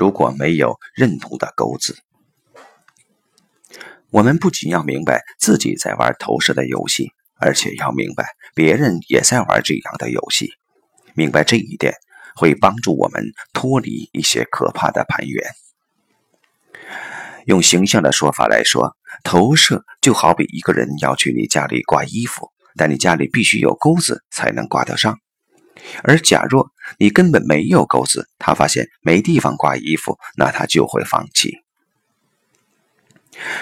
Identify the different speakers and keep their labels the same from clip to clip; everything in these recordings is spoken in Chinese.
Speaker 1: 如果没有认同的钩子，我们不仅要明白自己在玩投射的游戏，而且要明白别人也在玩这样的游戏。明白这一点，会帮助我们脱离一些可怕的盘源。用形象的说法来说，投射就好比一个人要去你家里挂衣服，但你家里必须有钩子才能挂得上。而假若你根本没有钩子，他发现没地方挂衣服，那他就会放弃。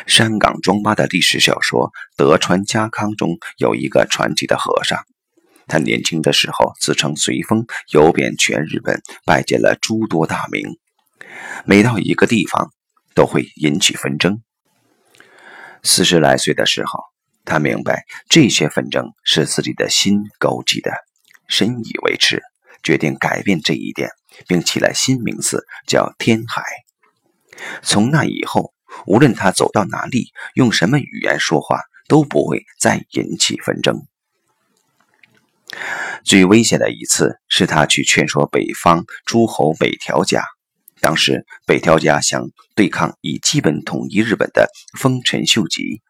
Speaker 1: 山岗庄八的历史小说《德川家康》中有一个传奇的和尚，他年轻的时候自称随风，游遍全日本，拜见了诸多大名。每到一个地方，都会引起纷争。四十来岁的时候，他明白这些纷争是自己的心勾起的。深以为耻，决定改变这一点，并起了新名字，叫天海。从那以后，无论他走到哪里，用什么语言说话，都不会再引起纷争。最危险的一次是他去劝说北方诸侯北条家，当时北条家想对抗已基本统一日本的丰臣秀吉。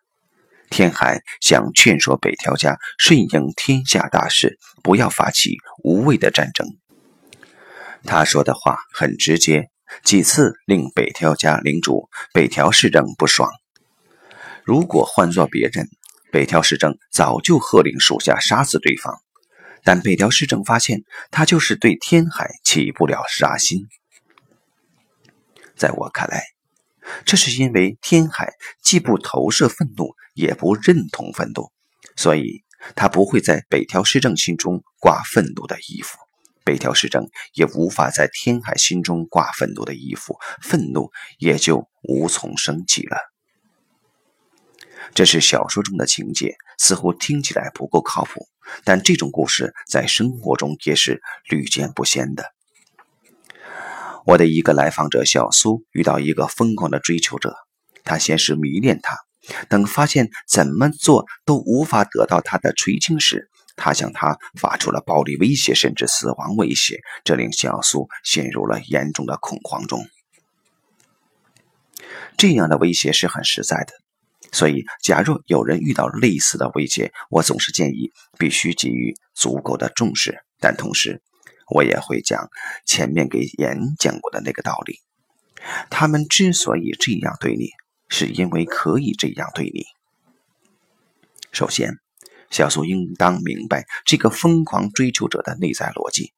Speaker 1: 天海想劝说北条家顺应天下大势，不要发起无谓的战争。他说的话很直接，几次令北条家领主北条氏政不爽。如果换做别人，北条氏政早就喝令属下杀死对方。但北条氏政发现，他就是对天海起不了杀心。在我看来。这是因为天海既不投射愤怒，也不认同愤怒，所以他不会在北条氏政心中挂愤怒的衣服，北条氏政也无法在天海心中挂愤怒的衣服，愤怒也就无从升起了。这是小说中的情节，似乎听起来不够靠谱，但这种故事在生活中也是屡见不鲜的。我的一个来访者小苏遇到一个疯狂的追求者，他先是迷恋他，等发现怎么做都无法得到他的垂青时，他向他发出了暴力威胁，甚至死亡威胁，这令小苏陷入了严重的恐慌中。这样的威胁是很实在的，所以假若有人遇到类似的威胁，我总是建议必须给予足够的重视，但同时。我也会讲前面给演讲过的那个道理。他们之所以这样对你，是因为可以这样对你。首先，小苏应当明白这个疯狂追求者的内在逻辑。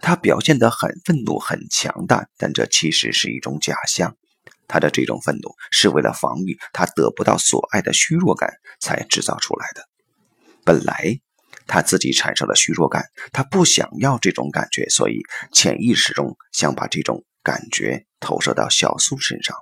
Speaker 1: 他表现得很愤怒、很强大，但这其实是一种假象。他的这种愤怒是为了防御他得不到所爱的虚弱感才制造出来的。本来。他自己产生了虚弱感，他不想要这种感觉，所以潜意识中想把这种感觉投射到小苏身上。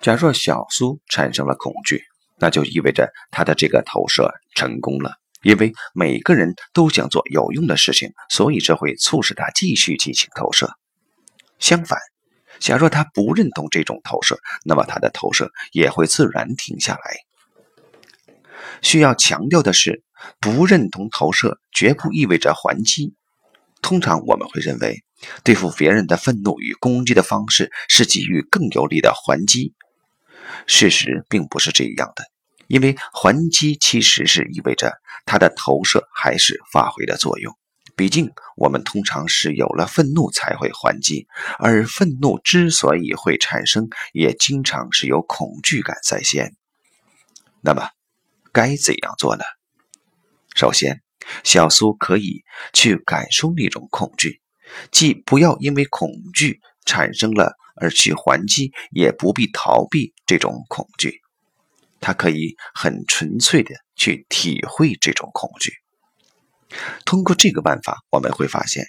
Speaker 1: 假若小苏产生了恐惧，那就意味着他的这个投射成功了，因为每个人都想做有用的事情，所以这会促使他继续进行投射。相反，假若他不认同这种投射，那么他的投射也会自然停下来。需要强调的是，不认同投射绝不意味着还击。通常我们会认为，对付别人的愤怒与攻击的方式是给予更有力的还击。事实并不是这样的，因为还击其实是意味着他的投射还是发挥了作用。毕竟，我们通常是有了愤怒才会还击，而愤怒之所以会产生，也经常是有恐惧感在先。那么，该怎样做呢？首先，小苏可以去感受那种恐惧，既不要因为恐惧产生了而去还击，也不必逃避这种恐惧。他可以很纯粹的去体会这种恐惧。通过这个办法，我们会发现，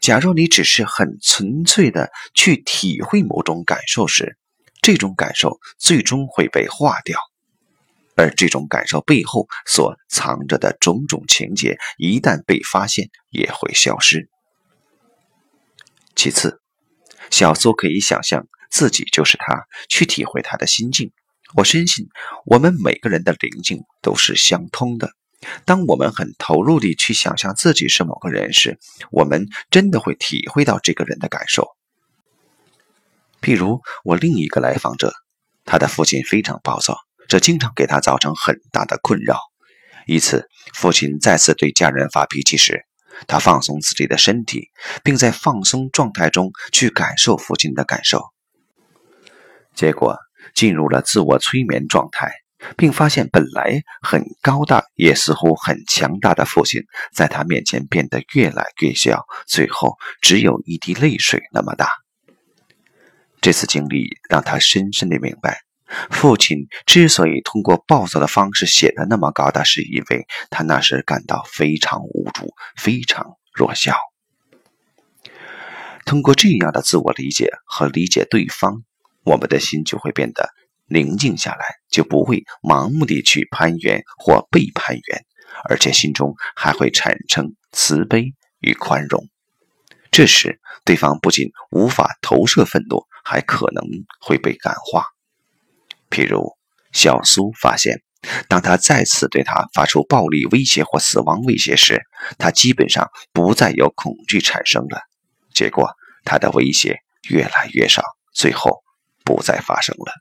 Speaker 1: 假如你只是很纯粹的去体会某种感受时，这种感受最终会被化掉。而这种感受背后所藏着的种种情节，一旦被发现，也会消失。其次，小苏可以想象自己就是他，去体会他的心境。我深信，我们每个人的灵境都是相通的。当我们很投入地去想象自己是某个人时，我们真的会体会到这个人的感受。譬如我另一个来访者，他的父亲非常暴躁，这经常给他造成很大的困扰。一次，父亲再次对家人发脾气时，他放松自己的身体，并在放松状态中去感受父亲的感受。结果进入了自我催眠状态，并发现本来很高大也似乎很强大的父亲，在他面前变得越来越小，最后只有一滴泪水那么大。这次经历让他深深的明白。父亲之所以通过暴躁的方式显得那么高大，是因为他那时感到非常无助、非常弱小。通过这样的自我理解和理解对方，我们的心就会变得宁静下来，就不会盲目的去攀援或被攀援，而且心中还会产生慈悲与宽容。这时，对方不仅无法投射愤怒，还可能会被感化。譬如，小苏发现，当他再次对他发出暴力威胁或死亡威胁时，他基本上不再有恐惧产生了。结果，他的威胁越来越少，最后不再发生了。